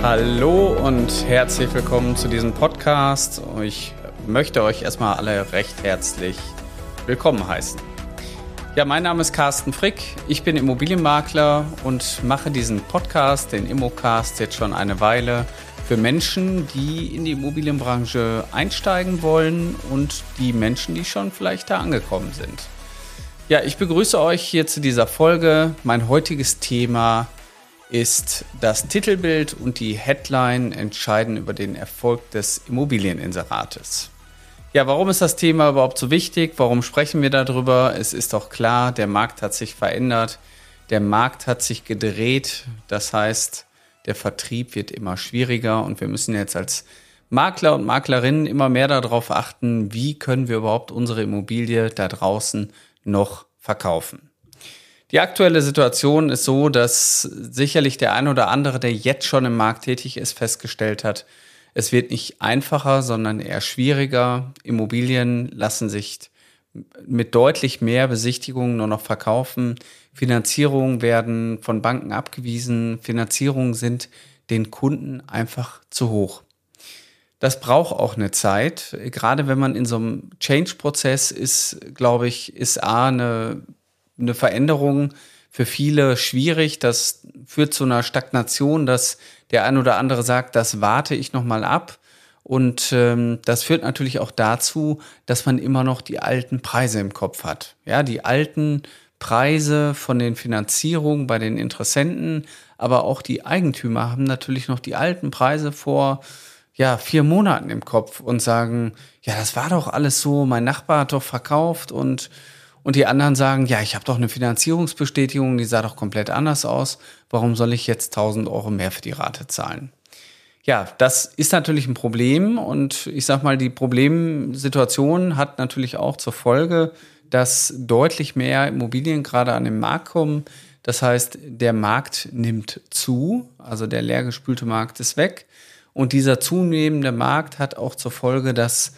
Hallo und herzlich willkommen zu diesem Podcast. Ich möchte euch erstmal alle recht herzlich willkommen heißen. Ja, mein Name ist Carsten Frick. Ich bin Immobilienmakler und mache diesen Podcast, den Immocast, jetzt schon eine Weile für Menschen, die in die Immobilienbranche einsteigen wollen und die Menschen, die schon vielleicht da angekommen sind. Ja, ich begrüße euch hier zu dieser Folge. Mein heutiges Thema ist das Titelbild und die Headline entscheiden über den Erfolg des Immobilieninserates. Ja, warum ist das Thema überhaupt so wichtig? Warum sprechen wir darüber? Es ist doch klar, der Markt hat sich verändert. Der Markt hat sich gedreht. Das heißt, der Vertrieb wird immer schwieriger und wir müssen jetzt als Makler und Maklerinnen immer mehr darauf achten, wie können wir überhaupt unsere Immobilie da draußen noch verkaufen. Die aktuelle Situation ist so, dass sicherlich der ein oder andere, der jetzt schon im Markt tätig ist, festgestellt hat, es wird nicht einfacher, sondern eher schwieriger. Immobilien lassen sich mit deutlich mehr Besichtigungen nur noch verkaufen. Finanzierungen werden von Banken abgewiesen. Finanzierungen sind den Kunden einfach zu hoch. Das braucht auch eine Zeit. Gerade wenn man in so einem Change-Prozess ist, glaube ich, ist A eine, eine Veränderung für viele schwierig. Das führt zu einer Stagnation, dass der ein oder andere sagt, das warte ich nochmal ab. Und ähm, das führt natürlich auch dazu, dass man immer noch die alten Preise im Kopf hat. Ja, die alten Preise von den Finanzierungen bei den Interessenten, aber auch die Eigentümer haben natürlich noch die alten Preise vor ja, vier Monaten im Kopf und sagen, ja, das war doch alles so, mein Nachbar hat doch verkauft und, und die anderen sagen, ja, ich habe doch eine Finanzierungsbestätigung, die sah doch komplett anders aus, warum soll ich jetzt 1000 Euro mehr für die Rate zahlen? Ja, das ist natürlich ein Problem und ich sag mal, die Problemsituation hat natürlich auch zur Folge, dass deutlich mehr Immobilien gerade an den Markt kommen. Das heißt, der Markt nimmt zu, also der leergespülte Markt ist weg. Und dieser zunehmende Markt hat auch zur Folge, dass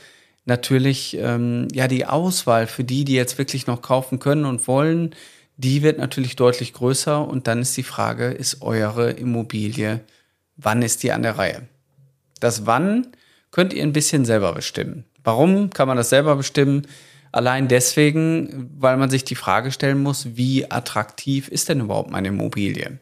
natürlich ähm, ja die Auswahl für die, die jetzt wirklich noch kaufen können und wollen, die wird natürlich deutlich größer. Und dann ist die Frage, ist eure Immobilie, wann ist die an der Reihe? Das Wann könnt ihr ein bisschen selber bestimmen. Warum kann man das selber bestimmen? Allein deswegen, weil man sich die Frage stellen muss, wie attraktiv ist denn überhaupt meine Immobilie?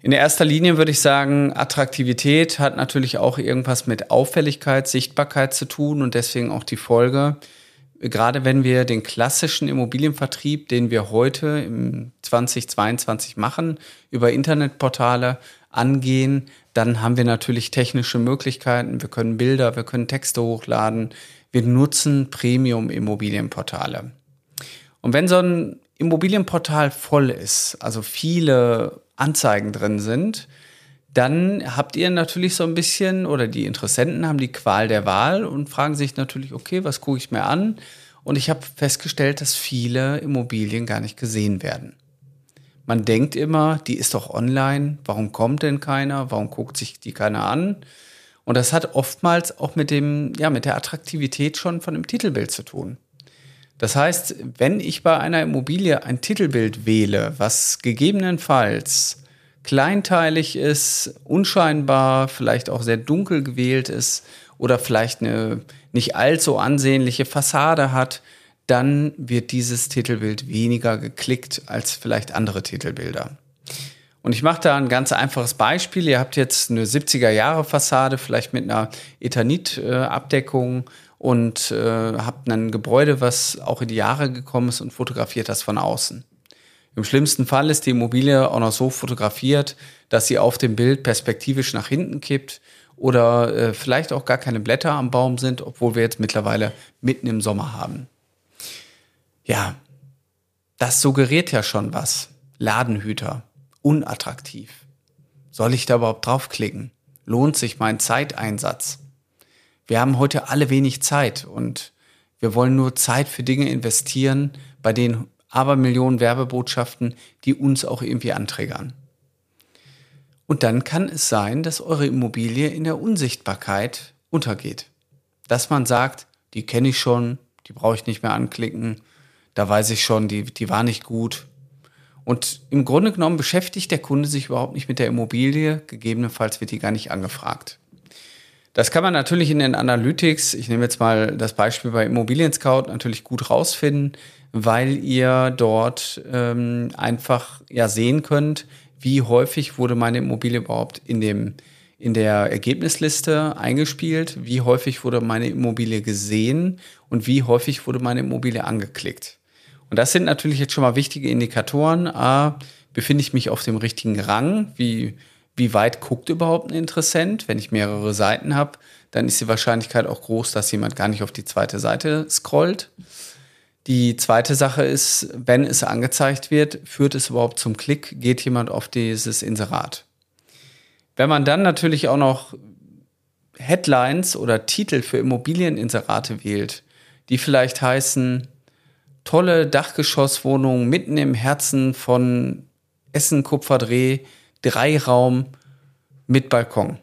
In erster Linie würde ich sagen, Attraktivität hat natürlich auch irgendwas mit Auffälligkeit, Sichtbarkeit zu tun und deswegen auch die Folge, gerade wenn wir den klassischen Immobilienvertrieb, den wir heute im 2022 machen, über Internetportale angehen, dann haben wir natürlich technische Möglichkeiten. Wir können Bilder, wir können Texte hochladen. Wir nutzen Premium-Immobilienportale. Und wenn so ein Immobilienportal voll ist, also viele Anzeigen drin sind, dann habt ihr natürlich so ein bisschen oder die Interessenten haben die Qual der Wahl und fragen sich natürlich, okay, was gucke ich mir an? Und ich habe festgestellt, dass viele Immobilien gar nicht gesehen werden. Man denkt immer, die ist doch online, warum kommt denn keiner? Warum guckt sich die keiner an? Und das hat oftmals auch mit dem, ja, mit der Attraktivität schon von dem Titelbild zu tun. Das heißt, wenn ich bei einer Immobilie ein Titelbild wähle, was gegebenenfalls kleinteilig ist, unscheinbar, vielleicht auch sehr dunkel gewählt ist oder vielleicht eine nicht allzu ansehnliche Fassade hat, dann wird dieses Titelbild weniger geklickt als vielleicht andere Titelbilder. Und ich mache da ein ganz einfaches Beispiel. Ihr habt jetzt eine 70er Jahre Fassade, vielleicht mit einer Ethanit-Abdeckung und äh, habt ein Gebäude, was auch in die Jahre gekommen ist und fotografiert das von außen. Im schlimmsten Fall ist die Immobilie auch noch so fotografiert, dass sie auf dem Bild perspektivisch nach hinten kippt oder äh, vielleicht auch gar keine Blätter am Baum sind, obwohl wir jetzt mittlerweile mitten im Sommer haben. Ja, das suggeriert ja schon was. Ladenhüter, unattraktiv. Soll ich da überhaupt draufklicken? Lohnt sich mein Zeiteinsatz? Wir haben heute alle wenig Zeit und wir wollen nur Zeit für Dinge investieren, bei denen aber Millionen Werbebotschaften, die uns auch irgendwie anträgern. Und dann kann es sein, dass eure Immobilie in der Unsichtbarkeit untergeht. Dass man sagt, die kenne ich schon, die brauche ich nicht mehr anklicken, da weiß ich schon, die, die war nicht gut. Und im Grunde genommen beschäftigt der Kunde sich überhaupt nicht mit der Immobilie, gegebenenfalls wird die gar nicht angefragt. Das kann man natürlich in den Analytics, ich nehme jetzt mal das Beispiel bei Immobilien Scout, natürlich gut rausfinden, weil ihr dort ähm, einfach ja sehen könnt, wie häufig wurde meine Immobilie überhaupt in dem in der Ergebnisliste eingespielt, wie häufig wurde meine Immobilie gesehen und wie häufig wurde meine Immobilie angeklickt. Und das sind natürlich jetzt schon mal wichtige Indikatoren. A, befinde ich mich auf dem richtigen Rang? Wie, wie weit guckt überhaupt ein Interessent? Wenn ich mehrere Seiten habe, dann ist die Wahrscheinlichkeit auch groß, dass jemand gar nicht auf die zweite Seite scrollt. Die zweite Sache ist, wenn es angezeigt wird, führt es überhaupt zum Klick? Geht jemand auf dieses Inserat? Wenn man dann natürlich auch noch Headlines oder Titel für Immobilieninserate wählt, die vielleicht heißen, tolle Dachgeschosswohnung mitten im Herzen von Essen Kupferdreh, Dreiraum mit Balkon.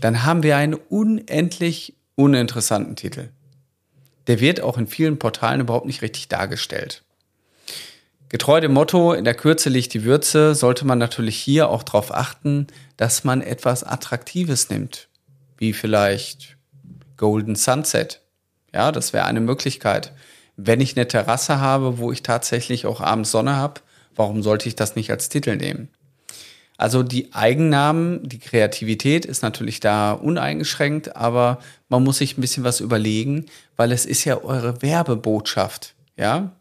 Dann haben wir einen unendlich uninteressanten Titel. Der wird auch in vielen Portalen überhaupt nicht richtig dargestellt. Getreu dem Motto, in der Kürze liegt die Würze, sollte man natürlich hier auch darauf achten, dass man etwas Attraktives nimmt. Wie vielleicht Golden Sunset. Ja, das wäre eine Möglichkeit. Wenn ich eine Terrasse habe, wo ich tatsächlich auch abends Sonne habe, warum sollte ich das nicht als Titel nehmen? Also die Eigennamen, die Kreativität ist natürlich da uneingeschränkt, aber man muss sich ein bisschen was überlegen, weil es ist ja eure Werbebotschaft. Ja,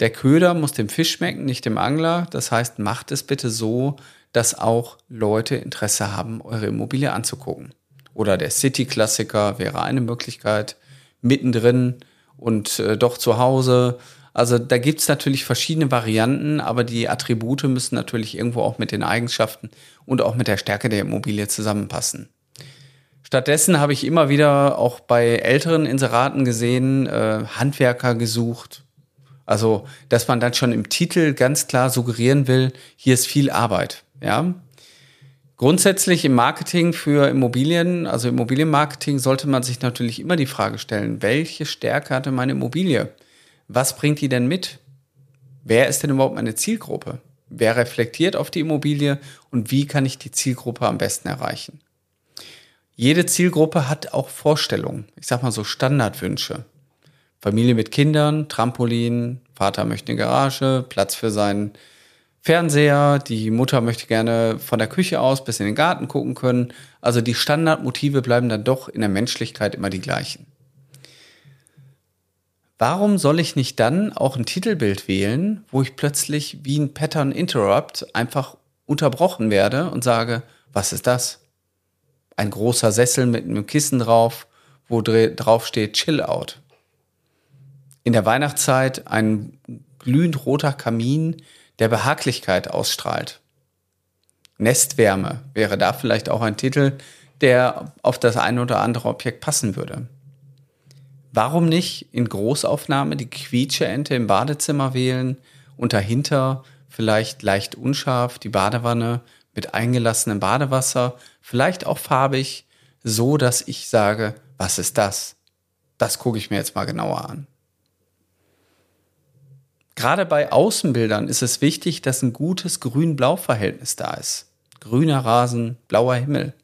der Köder muss dem Fisch schmecken, nicht dem Angler. Das heißt, macht es bitte so, dass auch Leute Interesse haben, eure Immobilie anzugucken. Oder der City-Klassiker wäre eine Möglichkeit, mittendrin und äh, doch zu Hause. Also da gibt es natürlich verschiedene Varianten, aber die Attribute müssen natürlich irgendwo auch mit den Eigenschaften und auch mit der Stärke der Immobilie zusammenpassen. Stattdessen habe ich immer wieder auch bei älteren Inseraten gesehen, äh, Handwerker gesucht, also, dass man dann schon im Titel ganz klar suggerieren will, hier ist viel Arbeit, ja. Grundsätzlich im Marketing für Immobilien, also Immobilienmarketing, sollte man sich natürlich immer die Frage stellen, welche Stärke hatte meine Immobilie? Was bringt die denn mit? Wer ist denn überhaupt meine Zielgruppe? Wer reflektiert auf die Immobilie und wie kann ich die Zielgruppe am besten erreichen? Jede Zielgruppe hat auch Vorstellungen, ich sag mal so Standardwünsche. Familie mit Kindern, Trampolin, Vater möchte eine Garage, Platz für seinen Fernseher, die Mutter möchte gerne von der Küche aus bis in den Garten gucken können. Also die Standardmotive bleiben dann doch in der Menschlichkeit immer die gleichen. Warum soll ich nicht dann auch ein Titelbild wählen, wo ich plötzlich wie ein Pattern Interrupt einfach unterbrochen werde und sage, was ist das? Ein großer Sessel mit einem Kissen drauf, wo drauf steht Chill Out in der Weihnachtszeit ein glühend roter Kamin, der Behaglichkeit ausstrahlt. Nestwärme wäre da vielleicht auch ein Titel, der auf das eine oder andere Objekt passen würde. Warum nicht in Großaufnahme die Quietscheente im Badezimmer wählen und dahinter vielleicht leicht unscharf die Badewanne mit eingelassenem Badewasser, vielleicht auch farbig, so dass ich sage, was ist das? Das gucke ich mir jetzt mal genauer an. Gerade bei Außenbildern ist es wichtig, dass ein gutes Grün-Blau-Verhältnis da ist. Grüner Rasen, blauer Himmel.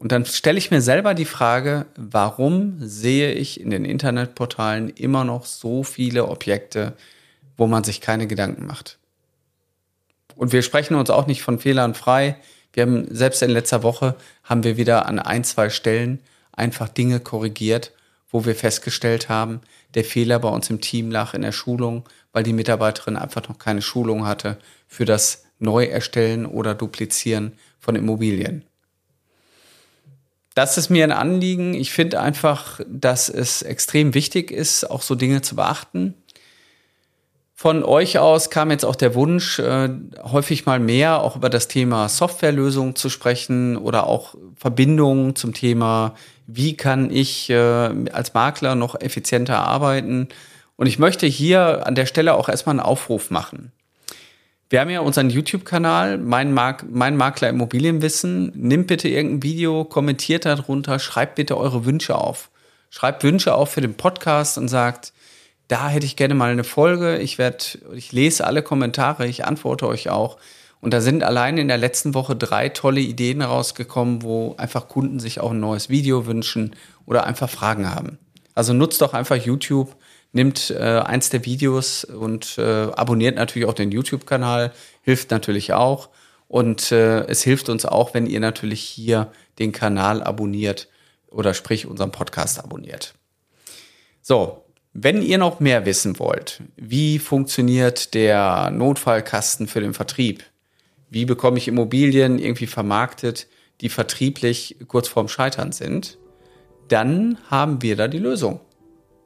Und dann stelle ich mir selber die Frage, warum sehe ich in den Internetportalen immer noch so viele Objekte, wo man sich keine Gedanken macht? Und wir sprechen uns auch nicht von Fehlern frei. Wir haben selbst in letzter Woche haben wir wieder an ein, zwei Stellen einfach Dinge korrigiert, wo wir festgestellt haben, der Fehler bei uns im Team lag in der Schulung weil die Mitarbeiterin einfach noch keine Schulung hatte für das Neuerstellen oder Duplizieren von Immobilien. Das ist mir ein Anliegen. Ich finde einfach, dass es extrem wichtig ist, auch so Dinge zu beachten. Von euch aus kam jetzt auch der Wunsch, äh, häufig mal mehr auch über das Thema Softwarelösungen zu sprechen oder auch Verbindungen zum Thema, wie kann ich äh, als Makler noch effizienter arbeiten und ich möchte hier an der Stelle auch erstmal einen Aufruf machen. Wir haben ja unseren YouTube-Kanal, mein, Mark mein Makler Immobilienwissen. Nimmt bitte irgendein Video, kommentiert darunter, schreibt bitte eure Wünsche auf. Schreibt Wünsche auf für den Podcast und sagt, da hätte ich gerne mal eine Folge. Ich werde, ich lese alle Kommentare, ich antworte euch auch. Und da sind allein in der letzten Woche drei tolle Ideen rausgekommen, wo einfach Kunden sich auch ein neues Video wünschen oder einfach Fragen haben. Also nutzt doch einfach YouTube, nimmt äh, eins der Videos und äh, abonniert natürlich auch den YouTube-Kanal, hilft natürlich auch. Und äh, es hilft uns auch, wenn ihr natürlich hier den Kanal abonniert oder sprich unseren Podcast abonniert. So, wenn ihr noch mehr wissen wollt, wie funktioniert der Notfallkasten für den Vertrieb? Wie bekomme ich Immobilien irgendwie vermarktet, die vertrieblich kurz vorm Scheitern sind? Dann haben wir da die Lösung.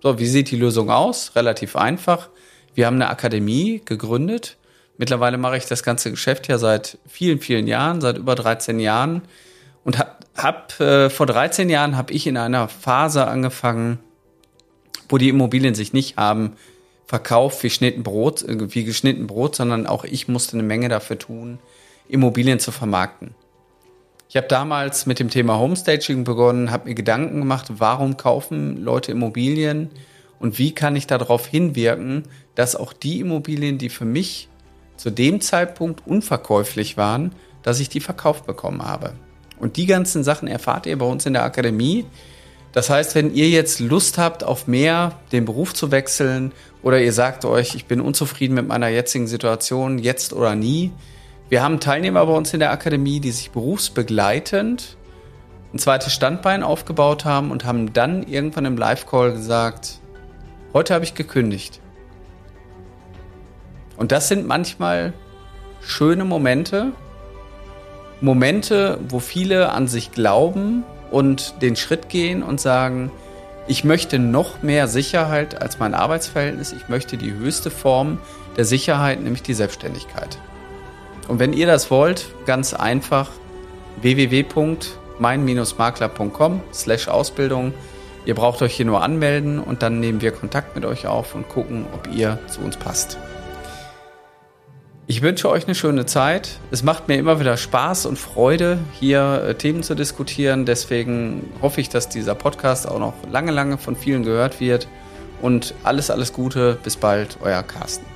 So, wie sieht die Lösung aus? Relativ einfach. Wir haben eine Akademie gegründet. Mittlerweile mache ich das ganze Geschäft ja seit vielen, vielen Jahren, seit über 13 Jahren. Und hab, hab äh, vor 13 Jahren habe ich in einer Phase angefangen, wo die Immobilien sich nicht haben verkauft wie äh, wie geschnitten Brot, sondern auch ich musste eine Menge dafür tun, Immobilien zu vermarkten. Ich habe damals mit dem Thema Homestaging begonnen, habe mir Gedanken gemacht, warum kaufen Leute Immobilien und wie kann ich darauf hinwirken, dass auch die Immobilien, die für mich zu dem Zeitpunkt unverkäuflich waren, dass ich die verkauft bekommen habe. Und die ganzen Sachen erfahrt ihr bei uns in der Akademie. Das heißt, wenn ihr jetzt Lust habt auf mehr, den Beruf zu wechseln oder ihr sagt euch, ich bin unzufrieden mit meiner jetzigen Situation, jetzt oder nie. Wir haben Teilnehmer bei uns in der Akademie, die sich berufsbegleitend ein zweites Standbein aufgebaut haben und haben dann irgendwann im Live-Call gesagt, heute habe ich gekündigt. Und das sind manchmal schöne Momente, Momente, wo viele an sich glauben und den Schritt gehen und sagen, ich möchte noch mehr Sicherheit als mein Arbeitsverhältnis. Ich möchte die höchste Form der Sicherheit, nämlich die Selbstständigkeit. Und wenn ihr das wollt, ganz einfach www.mein-makler.com slash Ausbildung. Ihr braucht euch hier nur anmelden und dann nehmen wir Kontakt mit euch auf und gucken, ob ihr zu uns passt. Ich wünsche euch eine schöne Zeit. Es macht mir immer wieder Spaß und Freude, hier äh, Themen zu diskutieren. Deswegen hoffe ich, dass dieser Podcast auch noch lange, lange von vielen gehört wird. Und alles, alles Gute. Bis bald, euer Carsten.